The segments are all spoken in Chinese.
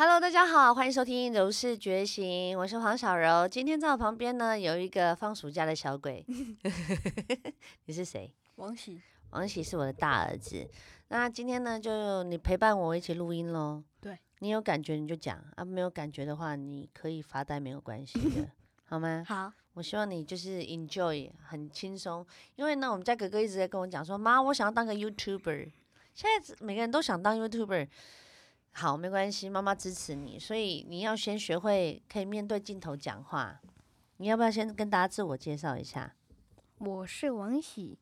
Hello，大家好，欢迎收听《柔氏觉醒》，我是黄小柔。今天在我旁边呢有一个放暑假的小鬼，你是谁？王喜，王喜是我的大儿子。那今天呢，就你陪伴我一起录音喽。对，你有感觉你就讲啊，没有感觉的话，你可以发呆没有关系的，好吗？好，我希望你就是 enjoy 很轻松，因为呢，我们家哥哥一直在跟我讲说，妈，我想要当个 YouTuber。现在每个人都想当 YouTuber，好，没关系，妈妈支持你。所以你要先学会可以面对镜头讲话。你要不要先跟大家自我介绍一下？我是王喜，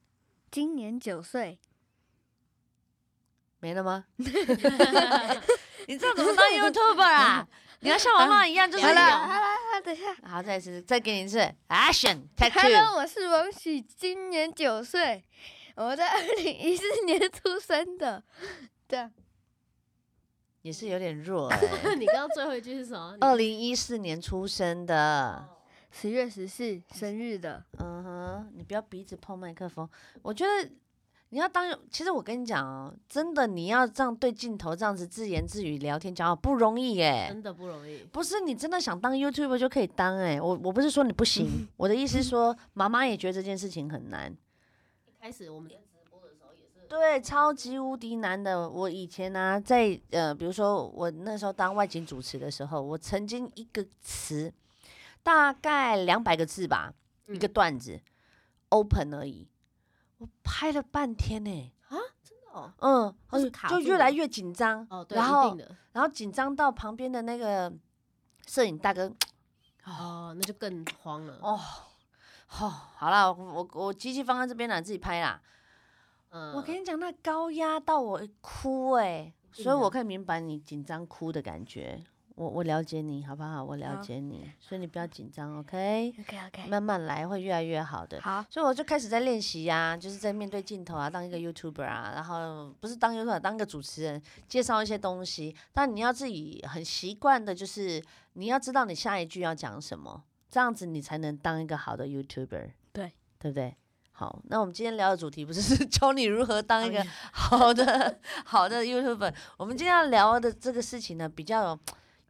今年九岁。没了吗？你这样怎么当 YouTuber 啊？你要像我妈一样，就是好了，要好了，好，等一下。好，再一次，再给你一次，Action，Take two。Hello，我是王喜，今年九岁，我在二零一四年出生的。这样，也是有点弱哎、你刚刚最后一句是什么？二零一四年出生的，十月十四生日的。嗯哼，你不要鼻子碰麦克风。我觉得你要当，其实我跟你讲哦，真的你要这样对镜头这样子自言自语聊天讲话不容易耶。真的不容易。不是你真的想当 YouTuber 就可以当哎，我我不是说你不行，我的意思是说妈妈也觉得这件事情很难。一开始我们对，超级无敌难的。我以前呢、在呃，比如说我那时候当外景主持的时候，我曾经一个词大概两百个字吧，一个嗯段子，open 而已，我拍了半天呢、啊真的哦。嗯，就是呃卡就越来越紧张，哦，对，然后。然后紧张到旁边的那个摄影大哥，哦，那就更慌了。哦，哦，好啦，我我我机器放在这边啦，自己拍啦。嗯，我跟你讲，那高压到我哭哎、所以我可以明白你紧张哭的感觉。我我了解你，好不好？我了解你，所以你不要紧张，OK？OK OK。慢慢来，会越来越好的。好，所以我就开始在练习呀，就是在面对镜头啊，当一个 YouTuber 啊，然后不是当 YouTuber，当一个主持人，介绍一些东西。但你要自己很习惯的，就是你要知道你下一句要讲什么，这样子你才能当一个好的 YouTuber。对，对不对？好，那我们今天聊的主题不是 是教你如何当一个 好的好的 YouTuber，我们今天要聊的这个事情呢，比较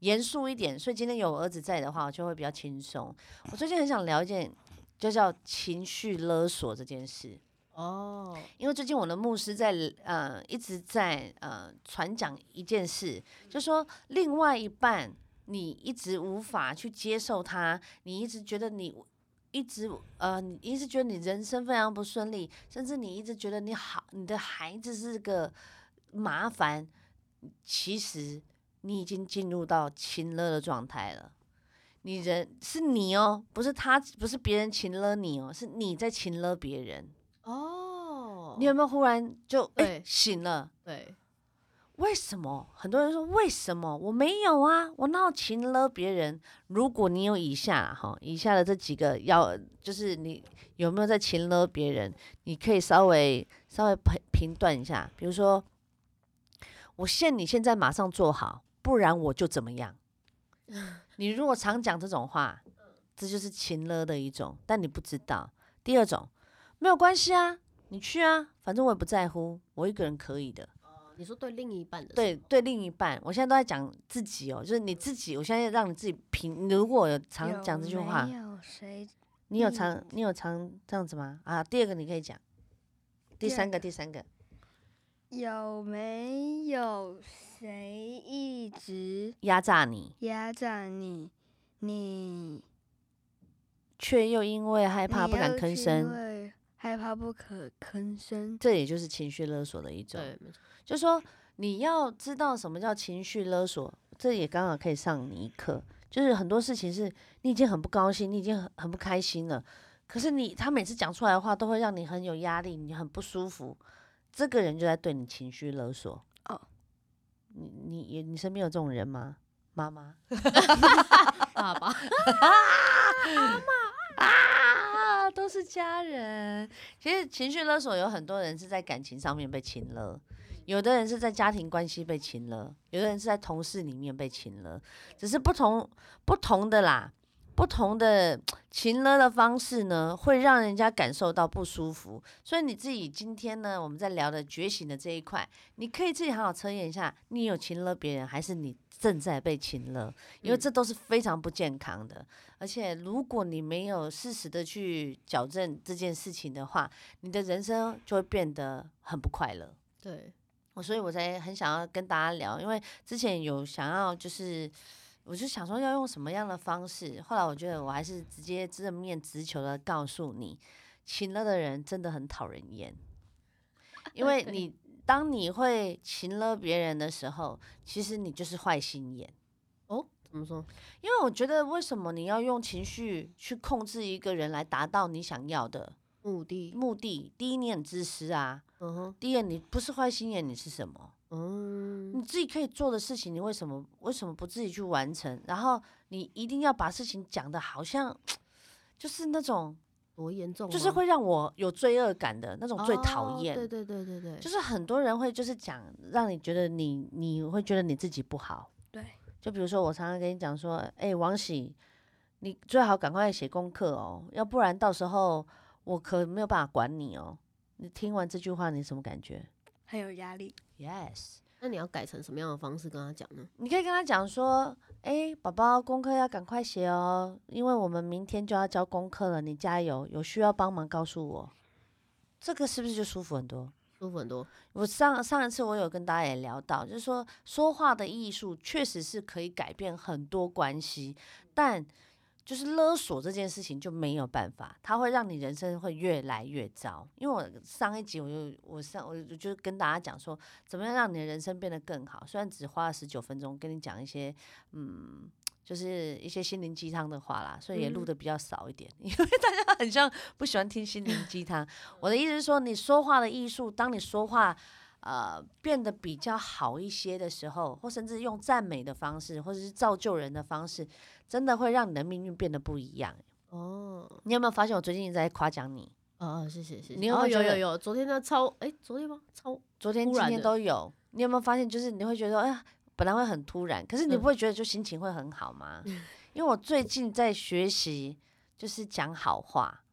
严肃一点，所以今天有儿子在的话，我就会比较轻松。我最近很想聊一件，就叫情绪勒索这件事，哦，因为最近我的牧师在呃一直在呃传讲一件事，就说另外一半你一直无法去接受他，你一直觉得你。一直呃，你一直觉得你人生非常不顺利，甚至你一直觉得你好，你的孩子是个麻烦。其实你已经进入到情勒的状态了。你人是你哦，不是他，不是别人情了你哦，是你在情了别人。哦，你有没有忽然就醒了？对，为什么？很多人说为什么？我没有啊，我哪有情勒别人？如果你有以下哈，以下的这几个要，就是你有没有在情了别人？你可以稍微稍微评评断一下，比如说，我限你现在马上做好，不然我就怎么样。你如果常讲这种话，这就是情了的一种，但你不知道。第二种，没有关系啊，你去啊，反正我也不在乎，我一个人可以的。哦你说对另一半的对对，另一半，我现在都在讲自己哦，就是你自己，我现在让你自己评。如果有常讲这句话有，有谁？你有嗯常你有常这样子吗？啊，第二个你可以讲，第三个第三个，有没有谁一直压榨你，压榨你？你却又因为害怕不敢吭声，害怕不可吭声。这也就是情绪勒索的一种。对，没错就说你要知道什么叫情绪勒索，这也刚好可以上你一课。就是很多事情是你已经很不高兴，你已经很很不开心了，可是你他每次讲出来的话都会让你很有压力，你很不舒服。这个人就在对你情绪勒索。哦，你你也你身边有这种人吗？妈妈 爸爸，都是家人。其实情绪勒索有很多人是在感情上面被情勒，有的人是在家庭关系被情勒，有的人是在同事里面被情勒，只是不同不同的啦。不同的情勒的方式呢，会让人家感受到不舒服。所以你自己今天呢，我们在聊的觉醒的这一块，你可以自己好好测验一下，你有情勒别人，还是你正在被情勒，因为嗯这都是非常不健康的。而且如果你没有适时的去矫正这件事情的话，你的人生就会变得很不快乐。对，我所以我才很想要跟大家聊，因为之前有想要就是，我就想说要用什么样的方式，后来我觉得我还是直接正面直球的告诉你，情了的人真的很讨人厌，因为你当你会情了别人的时候，其实你就是坏心眼。哦，怎么说？因为我觉得，为什么你要用情绪去控制一个人来达到你想要的目的？目的？第一，你很自私啊；嗯哼，第二，你不是坏心眼，你是什么？嗯，你自己可以做的事情，你为什么为什么不自己去完成？然后你一定要把事情讲的好像 就是那种，多严重吗？就是会让我有罪恶感的那种最讨厌。哦对对对对对，就是很多人会就是讲，让你觉得你你会觉得你自己不好。对，就比如说我常常跟你讲说，哎、王喜，你最好赶快写功课哦，要不然到时候我可没有办法管你哦。你听完这句话，你什么感觉很有压力。？Yes。那你要改成什么样的方式跟他讲呢？你可以跟他讲说，哎、宝宝，功课要赶快写哦，因为我们明天就要交功课了，你加油，有需要帮忙告诉我。这个是不是就舒服很多？舒服很多。我上上一次我有跟大家也聊到，就是说说话的艺术确实是可以改变很多关系，但就是勒索这件事情就没有办法，它会让你人生会越来越糟。因为我上一集我就我上我就跟大家讲说，怎么样让你的人生变得更好。虽然只花了十九分钟跟你讲一些嗯。就是一些心灵鸡汤的话啦，所以也录的比较少一点，因为大家很像不喜欢听心灵鸡汤。我的意思是说，你说话的艺术，当你说话呃变得比较好一些的时候，或甚至用赞美的方式，或者是造就人的方式，真的会让你的命运变得不一样。哦，你有没有发现我最近一直在夸奖你？哦，谢谢谢谢。你有没有哦有有有？昨天的超哎，昨天吗？超昨天、今天都有。你有没有发现，就是你会觉得，哎呀，本来会很突然，可是你嗯不会觉得就心情会很好吗？因为我最近在学习，就是讲好话。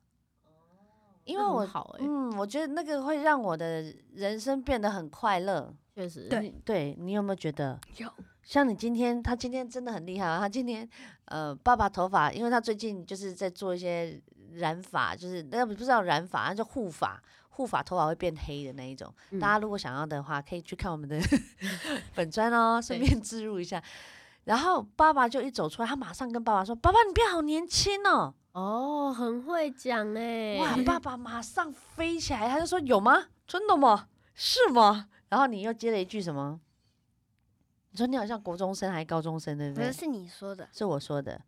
因为我好哎，嗯，我觉得那个会让我的人生变得很快乐。确实。对对你有没有觉得？有，像你今天，他今天真的很厉害啊！他今天，呃，爸爸头发，因为他最近就是在做一些染发，就是那不知道染发，那就护发，护发头发会变黑的那一种。嗯大家如果想要的话，可以去看我们的 粉砖哦，顺便植入一下。然后爸爸就一走出来，他马上跟爸爸说：“爸爸，你变好年轻哦！”哦，很会讲哎。哇，爸爸马上飞起来，他就说：“有吗？真的吗？是吗？”然后你又接了一句什么？你说你好像国中生还是高中生，对不对？不是是你说的，是我说的，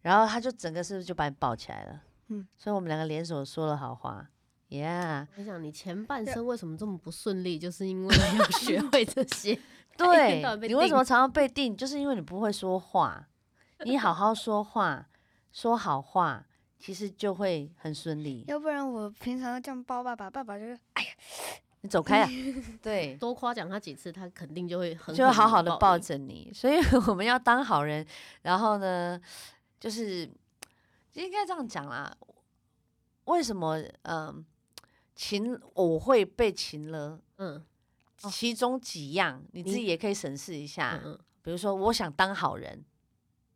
然后他就整个是不是就把你抱起来了？嗯，所以我们两个联手说了好话，Yeah，我想你前半生为什么这么不顺利，就是因为没有学会这些。对你为什么常常被定？就是因为你不会说话，你好好说话，说好话，其实就会很顺利。要不然我平常这样抱爸爸，爸爸就是哎呀，你走开啊！对，多夸奖他几次，他肯定就会很就会好好的抱着。你。所以我们要当好人，然后呢，就是应该这样讲啦。为什么嗯、情我会被情了？嗯哦其中几样你自己也可以审视一下。嗯嗯，比如说，我想当好人，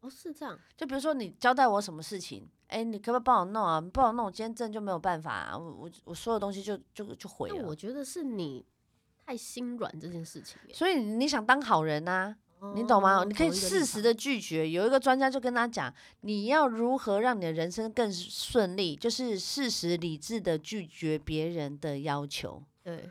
哦是这样。就比如说你交代我什么事情，哎、你可不可以帮我弄啊？你不帮我弄，我今天真的就没有办法、啊，我我我所有东西就就就毁了。我觉得是你太心软这件事情耶，所以你想当好人呐、你懂吗？哦你可以适时的拒绝。有一个专家就跟他讲，你要如何让你的人生更顺利，就是适时理智的拒绝别人的要求，对，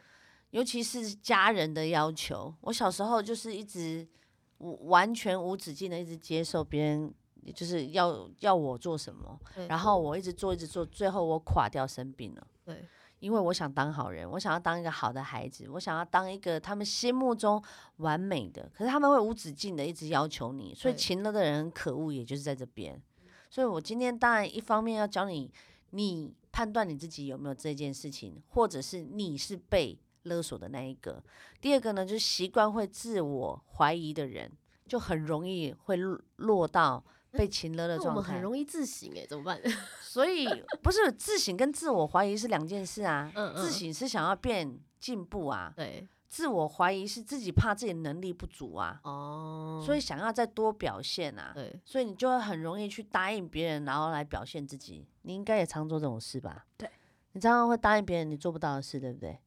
尤其是家人的要求。我小时候就是一直无完全无止境的一直接受别人。就是要要我做什么，然后我一直做一直做，最后我垮掉生病了。对因为我想当好人，我想要当一个好的孩子，我想要当一个他们心目中完美的，可是他们会无止境的一直要求你，所以勤劳的人很可恶，也就是在这边。所以我今天当然一方面要教你，你判断你自己有没有这件事情，或者是你是被勒索的那一个。第二个呢，就是习惯会自我怀疑的人，就很容易会落落到被情勒的状态我们很。容易自省哎，怎么办？所以不是自省跟自我怀疑是两件事啊。嗯嗯自省是想要变进步啊，对，自我怀疑是自己怕自己能力不足啊，哦，所以想要再多表现啊，对，所以你就会很容易去答应别人，然后来表现自己。你应该也常做这种事吧？对，你常常会答应别人你做不到的事，对不对？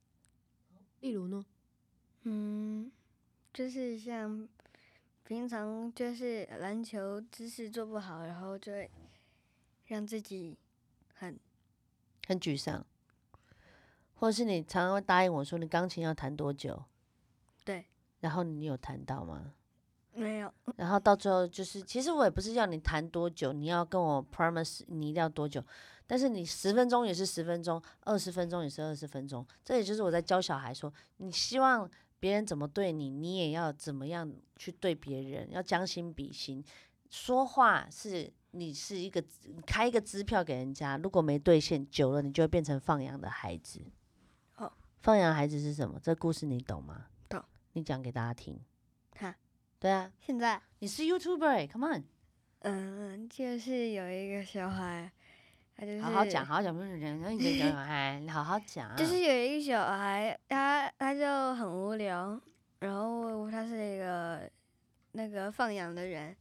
例如呢？嗯，就是像平常就是篮球姿势做不好，然后就会让自己很很沮丧，或者是你常常会答应我说你钢琴要弹多久，对，然后你有弹到吗？没有然后到最后就是，其实我也不是要你弹多久，你要跟我 promise 你一定要多久，但是你十分钟也是十分钟，二十分钟也是二十分钟。这也就是我在教小孩说，你希望别人怎么对你，你也要怎么样去对别人，要将心比心。说话是你是一个开一个支票给人家，如果没兑现，久了你就会变成放羊的孩子。哦，放羊孩子是什么？这故事你懂吗？懂。你讲给大家听。哈，对啊，现在你是 YouTuber，Come on。嗯，就是有一个小孩，他就是好好讲，好好讲，不是人家一个小孩，你 好好讲。就是有一个小孩，他他就很无聊，然后他是一个那个放羊的人，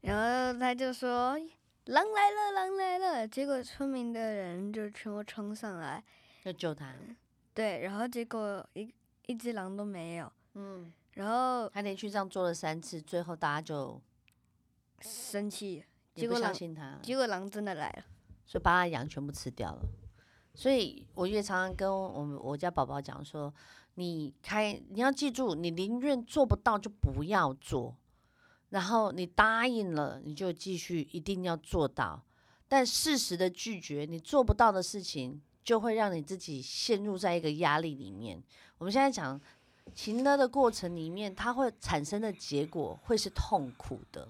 然后他就说狼来了，狼来了，结果村民的人就全部冲上来，要救他。对，然后结果一一只狼都没有，嗯，然后他连续这样做了三次，最后大家就生气，结果狼相信他，结果狼真的来了，所以把他羊全部吃掉了。所以我也常常跟我们我家宝宝讲说，你开你要记住，你宁愿做不到就不要做，然后你答应了，你就继续一定要做到。但适时的拒绝你做不到的事情，就会让你自己陷入在一个压力里面。我们现在讲情勒的过程里面，它会产生的结果会是痛苦的。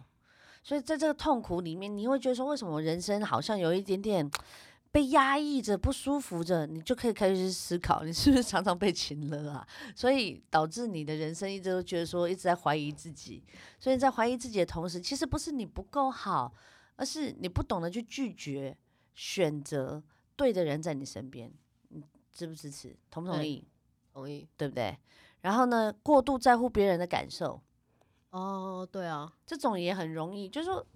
所以在这个痛苦里面，你会觉得说，为什么人生好像有一点点被压抑着、不舒服着？你就可以开始去思考，你是不是常常被情了啊？所以导致你的人生一直都觉得说一直在怀疑自己。所以在怀疑自己的同时，其实不是你不够好，而是你不懂得去拒绝、选择对的人在你身边。你支不支持？同不同对意？同意。对不对？然后呢，过度在乎别人的感受。哦，对啊，这种也很容易，就是说，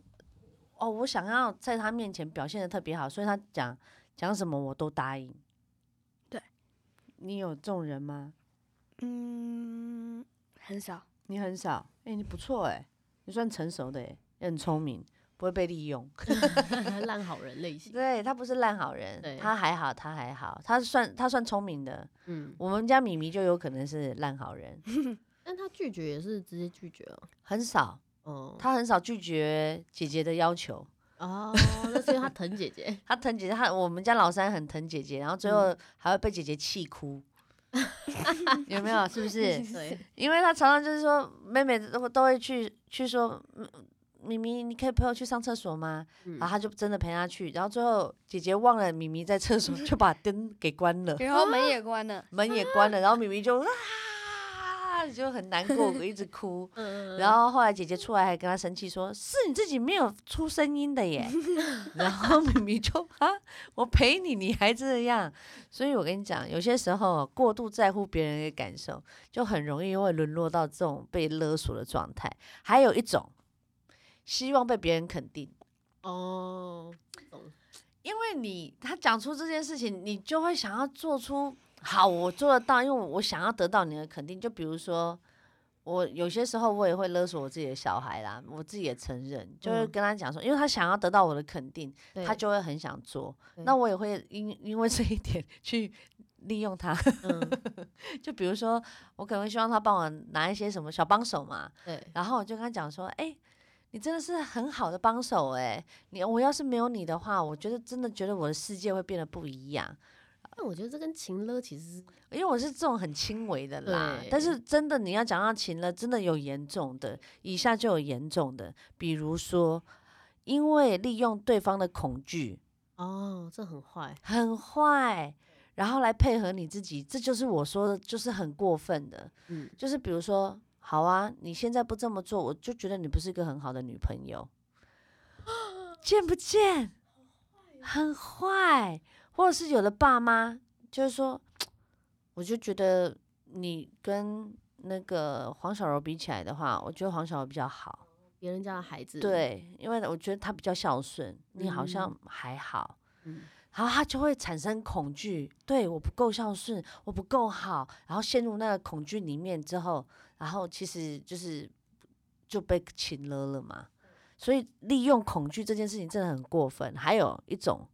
哦，我想要在他面前表现的特别好，所以他讲讲什么我都答应。对，你有这种人吗？嗯，很少，你很少，哎、你不错哎、你算成熟的哎、也很聪明，不会被利用。烂好人类型。对他不是烂好人，他还好，他还好，他算他算聪明的。嗯，我们家米米就有可能是烂好人，但他拒绝也是直接拒绝哦。很少，哦，他很少拒绝姐姐的要求。哦，那是因为他疼姐姐。他疼姐姐，他我们家老三很疼姐姐，然后最后还会被姐姐气哭，有没有？是不是？对，因为他常常就是说，妹妹都都会去去说，嗯咪咪，你可以陪我去上厕所吗？嗯然后他就真的陪他去，然后最后姐姐忘了咪咪在厕所，就把灯给关了，然后门也关了，门也关了，然后咪咪就啊，就很难过，一直 哭。嗯，然后后来姐姐出来还跟他生气说：“是你自己没有出声音的耶。”然后咪咪就啊，我陪你，你还这样。所以我跟你讲，有些时候过度在乎别人的感受，就很容易会沦落到这种被勒索的状态。还有一种，希望被别人肯定。哦，因为你他讲出这件事情，你就会想要做出好，我做得到，因为我想要得到你的肯定。就比如说，我有些时候我也会勒索我自己的小孩啦，我自己也承认，就会嗯跟他讲说，因为他想要得到我的肯定，对他就会很想做。那我也会因因为这一点去利用他，嗯，就比如说，我可能会希望他帮我拿一些什么小帮手嘛，对，然后我就跟他讲说，哎、你真的是很好的帮手哎、你我要是没有你的话，我觉得真的觉得我的世界会变得不一样。但我觉得这跟情勒其实是因为我是这种很轻微的啦，但是真的你要讲到情勒，真的有严重的，以下就有严重的，比如说因为利用对方的恐惧哦，这很坏。很坏，然后来配合你自己，这就是我说的，就是很过分的。嗯，就是比如说，好啊，你现在不这么做，我就觉得你不是一个很好的女朋友，见不见？很坏，或者是有的爸妈就是说，我就觉得你跟那个黄小柔比起来的话，我觉得黄小柔比较好。别人家的孩子，，对，因为我觉得他比较孝顺，你好像嗯还好。嗯，然后他就会产生恐惧，对我不够孝顺，我不够好，然后陷入那个恐惧里面之后，然后其实就是就被擒了了嘛。所以利用恐惧这件事情真的很过分。还有一种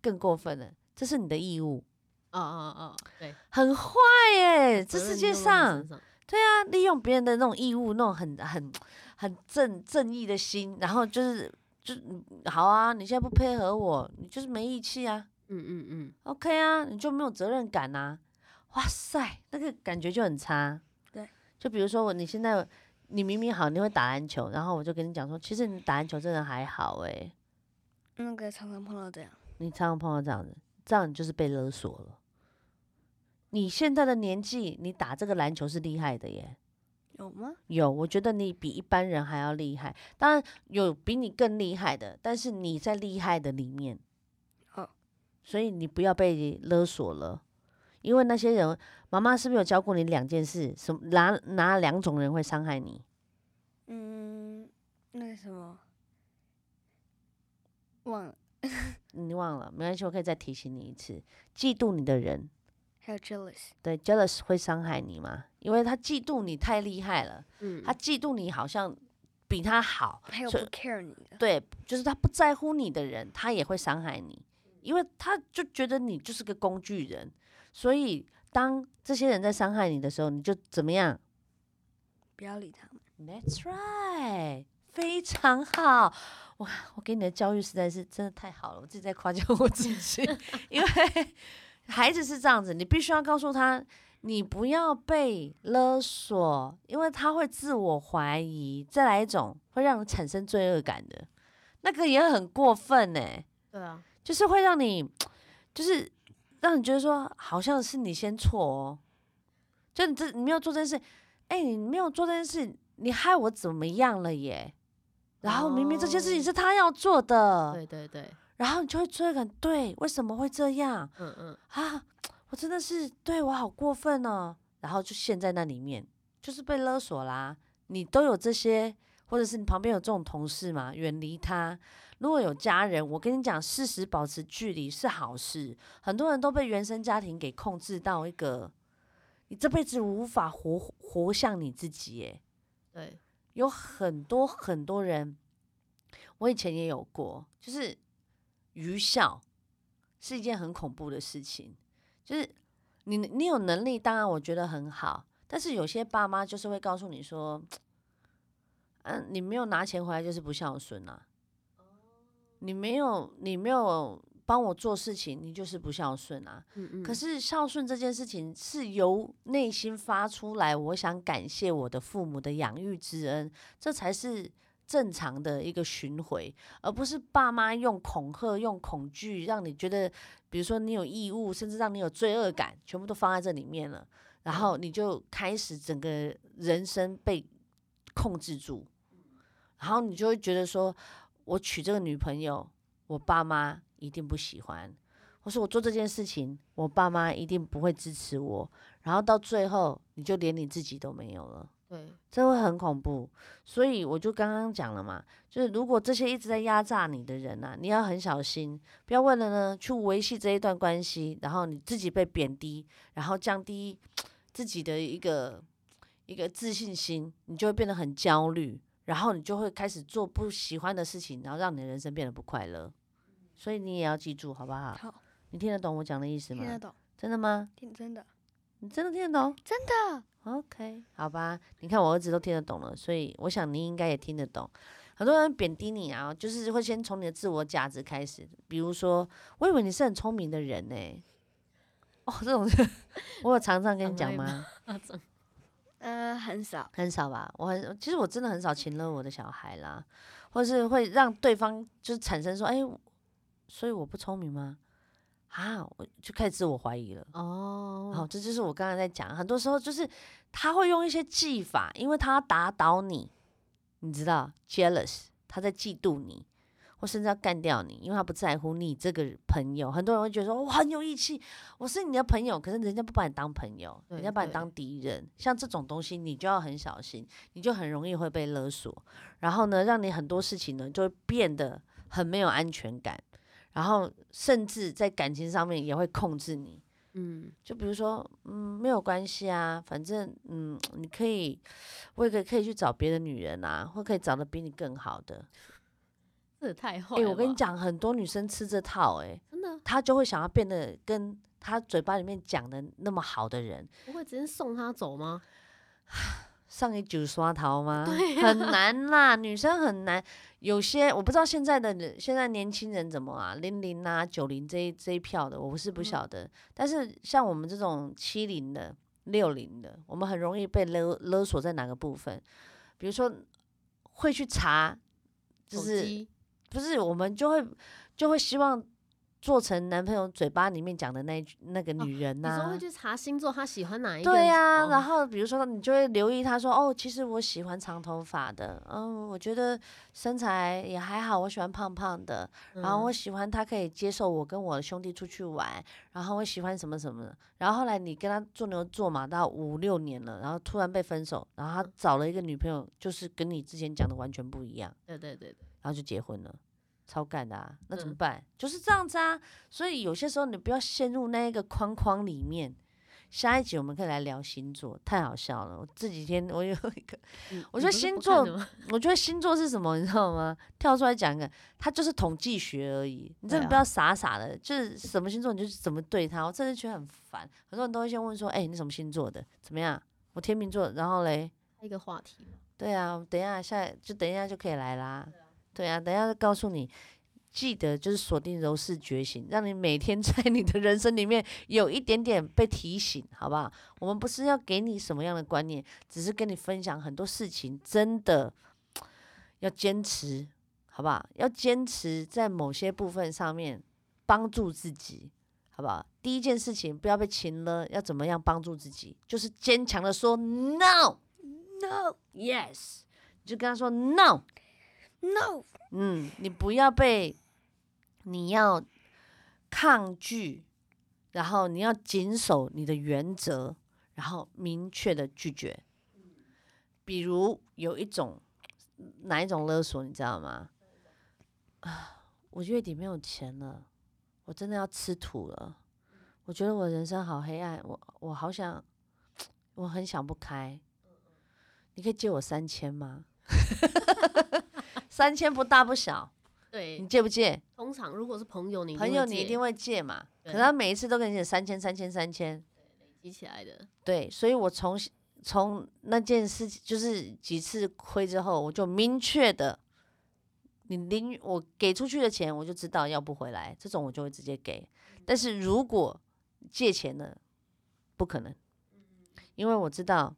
更过分的，这是你的义务，哦哦哦，对，很坏耶！这世界上对啊，利用别人的那种义务，那种很很很正正义的心，然后就是就嗯好啊，你现在不配合我，你就是没义气啊嗯嗯嗯，，OK 啊，你就没有责任感呐、哇塞，那个感觉就很差。对，就比如说我，你现在你明明好，你会打篮球，然后我就跟你讲说，其实你打篮球真的还好诶、那个常常碰到这样，你常常碰到这样子，这样你就是被勒索了。你现在的年纪，你打这个篮球是厉害的耶。有吗？有，我觉得你比一般人还要厉害。当然有比你更厉害的，但是你在厉害的里面。哦。所以你不要被勒索了，因为那些人，妈妈是不是有教过你两件事？什么哪哪两种人会伤害你？嗯，那个什么，忘了，你忘了，没关系，我可以再提醒你一次。嫉妒你的人，还有 jealous，对，jealous 会伤害你吗？因为他嫉妒你太厉害了，嗯，他嫉妒你好像比他好，还有不 care 你的，对，就是他不在乎你的人，他也会伤害你，因为他就觉得你就是个工具人，所以当这些人在伤害你的时候，你就怎么样不要理他们。？That's right，非常好。哇，我给你的教育实在是真的太好了，我自己在夸奖我自己，因为孩子是这样子，你必须要告诉他，你不要被勒索，因为他会自我怀疑，再来一种会让人产生罪恶感的，那个也很过分呢、对啊，就是会让你，就是让你觉得说，好像是你先错哦，就你这你没有做这件事，哎、你没有做这件事，你害我怎么样了耶？然后明明这件事情哦是他要做的，对对对，然后你就会罪恶感，对，为什么会这样嗯嗯，啊？我真的是对我好过分哦，然后就陷在那里面，就是被勒索啦。你都有这些，或者是你旁边有这种同事嘛，远离他。如果有家人，我跟你讲，适时保持距离是好事。很多人都被原生家庭给控制到一个，你这辈子无法活活像你自己耶。对，有很多很多人，我以前也有过，就是愚孝是一件很恐怖的事情。就是你你有能力，当然我觉得很好，但是有些爸妈就是会告诉你说，嗯、你没有拿钱回来就是不孝顺啊，你没有你没有帮我做事情，你就是不孝顺啊。嗯嗯，可是孝顺这件事情是由内心发出来，我想感谢我的父母的养育之恩，这才是正常的一个巡回，而不是爸妈用恐吓、用恐惧，让你觉得，比如说你有义务，甚至让你有罪恶感，全部都放在这里面了，然后你就开始整个人生被控制住，然后你就会觉得说，我娶这个女朋友，我爸妈一定不喜欢。或是我做这件事情，我爸妈一定不会支持我，然后到最后你就连你自己都没有了，对，这会很恐怖。所以我就刚刚讲了嘛，就是如果这些一直在压榨你的人啊，你要很小心，不要为了呢去维系这一段关系，然后你自己被贬低，然后降低自己的一个一个自信心，你就会变得很焦虑，然后你就会开始做不喜欢的事情，然后让你的人生变得不快乐。所以你也要记住，好不好？好，你听得懂我讲的意思吗？听得懂，真的吗？听真的，你真的听得懂真的，？OK，好吧。你看我儿子都听得懂了，所以我想你应该也听得懂。很多人贬低你啊，就是会先从你的自我价值开始，比如说，我以为你是很聪明的人呢、哦，这种我有常常跟你讲吗？呃，很少，很少吧，我很其实我真的很少请了我的小孩啦，或是会让对方就是产生说，哎、所以我不聪明吗？啊，我就开始自我怀疑了。哦，好，这就是我刚才在讲，很多时候就是他会用一些技法，因为他要打倒你，你知道，jealous，他在嫉妒你，或甚至要干掉你，因为他不在乎你这个朋友。很多人会觉得说我很有义气，我是你的朋友，可是人家不把你当朋友，人家把你当敌人。像这种东西，你就要很小心，你就很容易会被勒索，然后呢，让你很多事情呢就会变得很没有安全感，然后甚至在感情上面也会控制你。嗯，就比如说，嗯，没有关系啊，反正，嗯，你可以，我也可以可以去找别的女人啊，或可以找的比你更好的。这也太坏哎、了。我跟你，讲，很多女生吃这套、欸，真的她就会想要变得跟她嘴巴里面讲的那么好的人，不会直接送她走吗？上一九刷桃吗？对很难啦，女生很难。有些我不知道现在的人现在年轻人怎么啊，零零啊、九零这一这一票的，我是不晓得。但是像我们这种七零的、六零的，我们很容易被勒勒索在哪个部分？比如说会去查，就是不是我们就会就会希望做成男朋友嘴巴里面讲的那那个女人呐、你说会去查星座，他喜欢哪一个？对呀、哦然后比如说你就会留意他说，哦，其实我喜欢长头发的，嗯，我觉得身材也还好，我喜欢胖胖的，然后嗯我喜欢他可以接受我跟我的兄弟出去玩，然后我喜欢什么什么的，然后后来你跟他做牛做马到五六年了，然后突然被分手，然后他找了一个女朋友，就是跟你之前讲的完全不一样，对对对对，然后就结婚了。超干的啊，那怎么嗯办？就是这样子啊。所以有些时候你不要陷入那一个框框里面。下一集我们可以来聊星座，太好笑了。我这几天我有一个，嗯我觉得星座 我觉得星座是什么，你知道吗？跳出来讲一个，它就是统计学而已。你真的不要傻傻的，就是什么星座你就是怎么对它。我真的觉得很烦。很多人都会先问说：“哎、你什么星座的？怎么样？”我天秤座，然后嘞，一个话题，对啊，等一下下就等一下就可以来啦。对啊，等一下就告诉你，记得就是锁定柔式觉醒，让你每天 在你的人生里面有一点点被提醒，好不好？我们不是要给你什么样的观念，只是跟你分享很多事情，真的要坚持，好不好？要坚持在某些部分上面帮助自己。好不好？第一件事情不要被擒了，要怎么样帮助自己？就是坚强的说 no。No Yes，你就跟他说 No，No，嗯，你不要被，你要抗拒，然后你要谨守你的原则，然后明确的拒绝。比如有一种哪一种勒索，你知道吗？啊，我月底没有钱了，我真的要吃土了。我觉得我人生好黑暗，我我好想，我很想不开。你可以借我三千吗？三千不大不小，对。你，借不借？通常如果是朋友，你朋友你一定会会借嘛，可对是他每一次都跟你讲三千、三千、三千，积起来的。对，所以我从从那件事情就是几次亏之后，我就明确的，你领我给出去的钱，我就知道要不回来，这种我就会直接给。但是如果借钱呢，不可能，因为我知道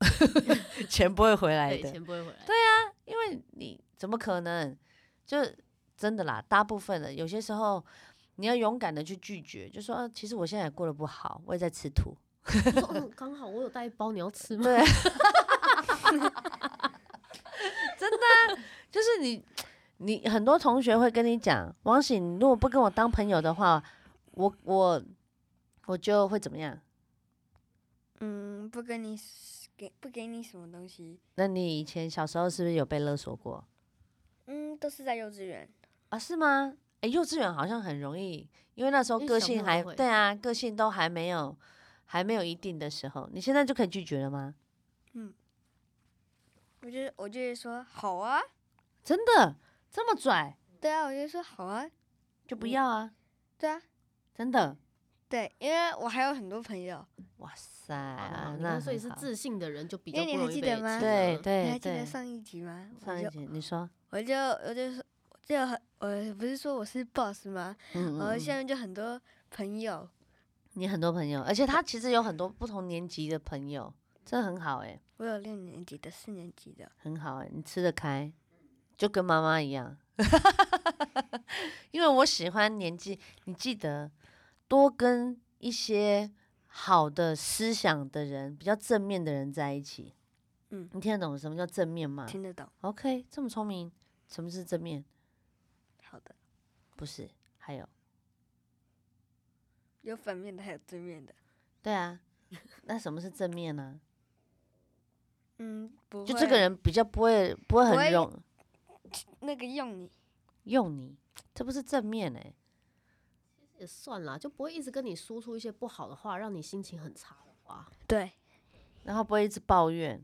钱不会回来对，的。钱不会回来。对啊因为你怎么可能？就真的啦，大部分的有些时候你要勇敢的去拒绝，就说、啊、其实我现在也过得不好，我也在吃土。刚好我有带一包，你要吃吗？对，真的啊、就是你，你很多同学会跟你讲，王醒，你如果不跟我当朋友的话，我我我就会怎么样？嗯，不跟你给不给你什么东西，那你以前小时候是不是有被勒索过嗯，都是在幼稚园。啊？是吗？诶，幼稚园好像很容易，因为那时候个性还对啊，个性都还没有还没有一定的时候，你现在就可以拒绝了吗？嗯我就我就会说好啊，真的这么拽对啊，我就说好啊，就不要啊？对啊，真的？对，因为我还有很多朋友，哇塞，那所以是自信的人就比较不容易还记得吗被欺负对对你还记得。上一集吗？上一集你说，我就我就说，我就很我不是说我是 boss 吗？嗯嗯嗯然后下面就很多朋友，你很多朋友，而且他其实有很多不同年级的朋友，这很好哎、我有六年级的、四年级的，很好哎、你吃得开，就跟妈妈一样。因为我喜欢年纪，你记得多跟一些好的思想的人，比较正面的人在一起。嗯你听得懂什么叫正面吗听得懂。？OK，这么聪明，什么是正面？好的，不是，还有，有反面的，还有正面的。对啊，那什么是正面呢、嗯，不就这个人比较不会不会很用那个用你，用你，这不是正面哎、也算啦，就不会一直跟你输出一些不好的话，让你心情很差的话。对，然后不会一直抱怨。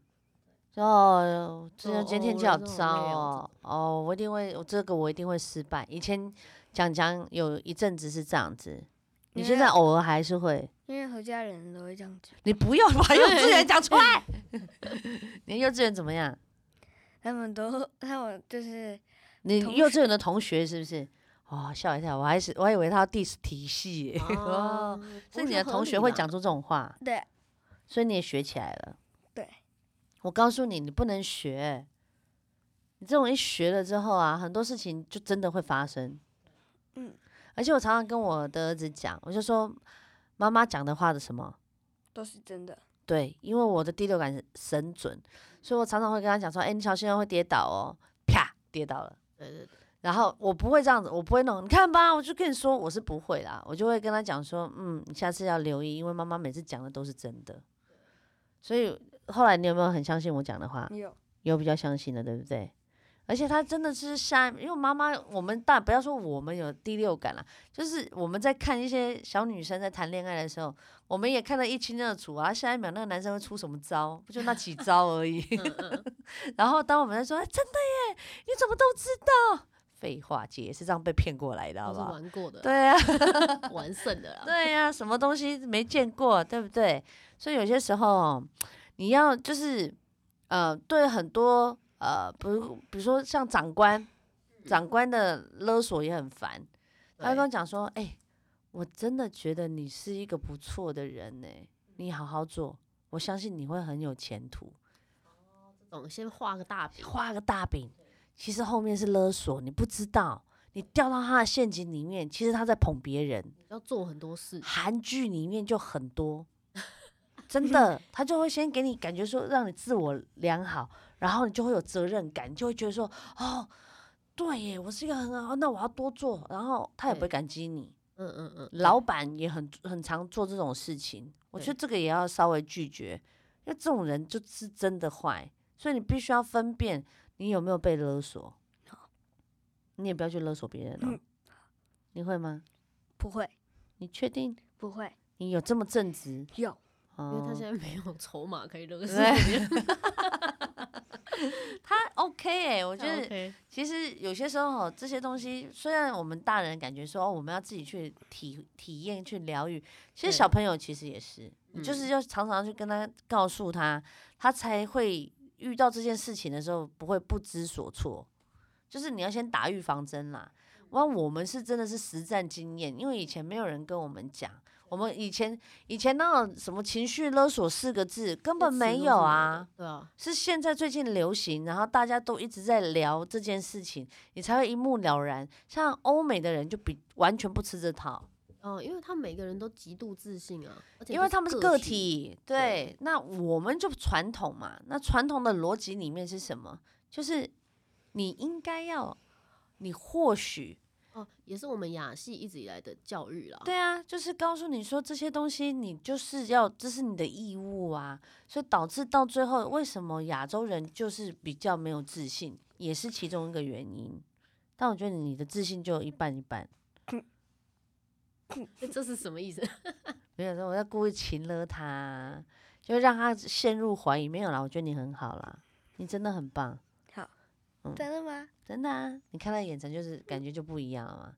哦，今天哦今天天气好糟哦哦！哦，我一定会，我这个我一定会失败。以前讲讲有一阵子是这样子，你现在偶尔还是会。因为和家人都会这样子，你不要把幼稚园讲出来。你幼稚园怎么样？他们都他们就是你幼稚园的同学是不是？哦，吓一跳，我还是我还以为他要 diss 体系耶。哦，不是你的同学会讲出这种话，对所以你也学起来了。对，我告诉你，你不能学。你这种一学了之后啊，很多事情就真的会发生。嗯，而且我常常跟我的儿子讲，我就说妈妈讲的话的什么？都是真的。对，因为我的第六感是神准，所以我常常会跟他讲说：“哎、你小心哦，会跌倒哦。”啪，跌倒了。对对对，然后我不会这样子，我不会弄。你看吧，我就跟你说，我是不会啦。我就会跟他讲说：“嗯，你下次要留意，因为妈妈每次讲的都是真的。”所以后来你有没有很相信我讲的话？有有比较相信的，对不对？而且他真的是下，因为妈妈，我们大不要说我们有第六感啦，就是我们在看一些小女生在谈恋爱的时候，我们也看得一清二楚啊。下一秒那个男生会出什么招，不就那几招而已。然后当我们在说、哎真的耶，你怎么都知道？废话，姐也是这样被骗过来的，好不好？玩过的，对啊，完胜的啦。对呀、什么东西没见过，对不对？所以有些时候你要就是呃，对很多呃，比如比如说像长官，长官的勒索也很烦。他会跟我讲说：“哎、我真的觉得你是一个不错的人呢、你好好做，我相信你会很有前途。这种先画个大饼，画个大饼，其实后面是勒索，你不知道，你掉到他的陷阱里面，其实他在捧别人。要做很多事。韩剧里面就很多，真的，他就会先给你感觉说，让你自我良好，然后你就会有责任感，你就会觉得说，哦，对耶，我是一个很好，那我要多做，然后他也不会感激你。嗯嗯嗯，老板也很很常做这种事情，我觉得这个也要稍微拒绝，因为这种人就是真的坏，所以你必须要分辨你有没有被勒索。你也不要去勒索别人了，嗯你会吗？不会你确定不会你有这么正直？有哦因为他现在没有筹码可以勒索别人。他 OK 哎、我觉得其实有些时候哦这些东西，虽然我们大人感觉说、哦、我们要自己去体体验、去疗愈，其实小朋友其实也是，就是嗯要常常去跟他告诉他，他才会遇到这件事情的时候不会不知所措。就是你要先打预防针啦。那我们是真的是实战经验，因为以前没有人跟我们讲，我们以前以前那种什么情绪勒索四个字根本没有啊。，对啊，是现在最近流行，然后大家都一直在聊这件事情，你才会一目了然。像欧美的人就比完全不吃这套，哦，因为他们每个人都极度自信啊，而且因为他们是个体，体。对，那我们就传统嘛，那传统的逻辑里面是什么？就是你应该要，你或许哦，也是我们亚系一直以来的教育啦。对啊，就是告诉你说这些东西，你就是要，这是你的义务啊，所以导致到最后，为什么亚洲人就是比较没有自信，也是其中一个原因。但我觉得你的自信就一半一半，这是什么意思？没有说我在故意擒了他，就让他陷入怀疑。没有啦，我觉得你很好啦，你真的很棒，嗯真的吗？真的啊，你看他眼神就是感觉就不一样了嘛。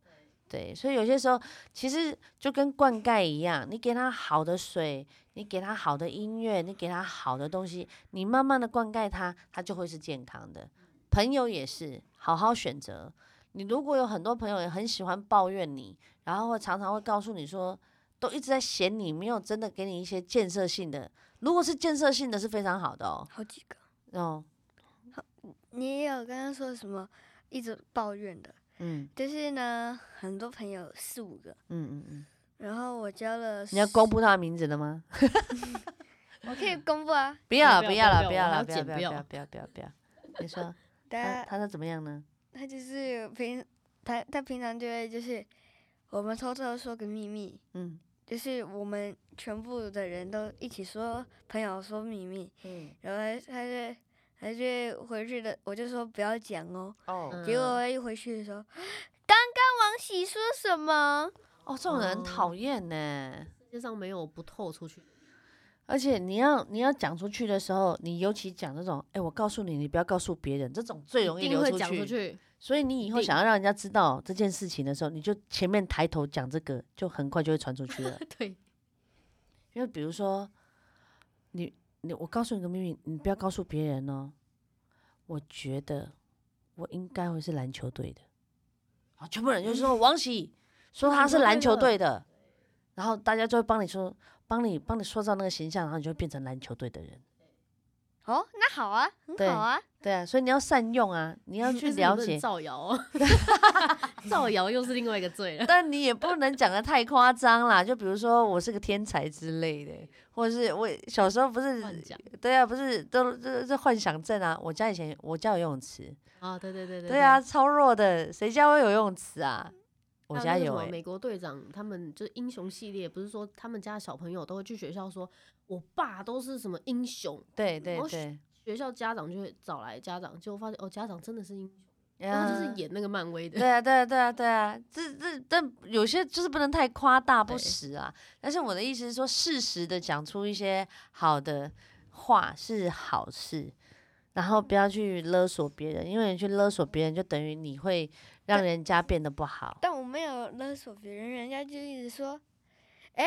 对，所以有些时候其实就跟灌溉一样，你给他好的水，你给他好的音乐，你给他好的东西，你慢慢的灌溉他，他就会是健康的。朋友也是，好好选择。你如果有很多朋友也很喜欢抱怨你，然后会常常会告诉你说，都一直在嫌你，没有真的给你一些建设性的。如果是建设性的，是非常好的哦。好几个。哦，你也有刚刚说什么一直抱怨的，嗯就是呢，很多朋友四五个，嗯嗯嗯，然后我交了，你要公，布他的名字了吗？我可以公布啊，不要了，不不要了，不要了，不要，不要，不要不要，不要，不要，你说 他他是怎么样呢？他就是平他他平常就会就是我们偷偷地说个秘密，嗯就是我们全部的人都一起说朋友说秘密，嗯然后他他就他就回去的，我就说不要讲哦，哦嗯结果他一回去的时候，刚刚王喜说什么？哦，这种人讨厌呢。世界上没有不透出去。而且你要你要讲出去的时候，你尤其讲那种，哎、我告诉你，你不要告诉别人，这种最容易一定会流出去。所以你以后想要让人家知道这件事情的时候，你就前面抬头讲这个，就很快就会传出去了。对，因为比如说，你你我告诉你个秘密，你不要告诉别人哦。我觉得我应该会是篮球队的，啊，全部人就说王喜 说他是篮球队的，然后大家就会帮你说，帮你帮你塑造那个形象，然后你就会变成篮球队的人。哦，那好啊，很对好啊。对啊，所以你要善用啊，你要 去但是你不能了解，造谣哦，造谣又是另外一个罪了。但你也不能讲的太夸张啦。就比如说我是个天才之类的，或者是我小时候不是乱讲对啊，不是都这这幻想症啊。我家以前我家有游泳池，啊，对对对对对啊，，超弱的，谁家会有游泳池啊？我还家有哎、那个什么美国队长他们就是英雄系列，不是说他们家小朋友都会去学校说，我爸都是什么英雄，对对学校家长就会找来家长，结果发现哦，家长真的是英雄，然然后就是演那个漫威的。对啊，对啊，对啊，对啊，这这但有些就是不能太夸大不实啊。但是我的意思是说，适时的讲出一些好的话是好事，然后不要去勒索别人，因为你去勒索别人，就等于你会让人家变得不好。但我没有勒索别人，人家就一直说，哎、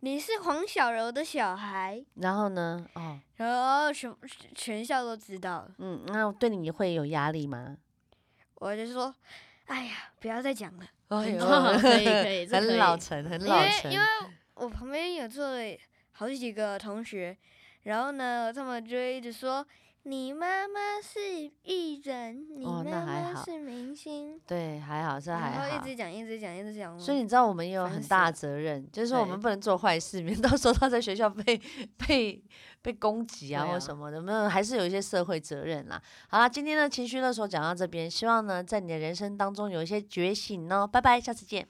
你是黄小柔的小孩，然后呢，哦，然后全全校都知道了。嗯，那对你会有压力吗？我就说，哎呀，不要再讲了，哎呦可以可以，很老成，很老成为因。为我旁边有坐了好几个同学，然后呢，他们就会一直说。你妈妈是艺人，你妈妈是明星，对，还好，这还好然后一。直讲，一直讲，一直讲。所以你知道我们也有很大责任，就是说我们不能做坏事，免到时候他在学校被被被攻击啊啊或什么的，没有还是有一些社会责任啦。好啦，今天的情绪勒索讲到这边，希望呢在你的人生当中有一些觉醒哦。拜拜，下次见。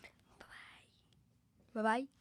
拜拜。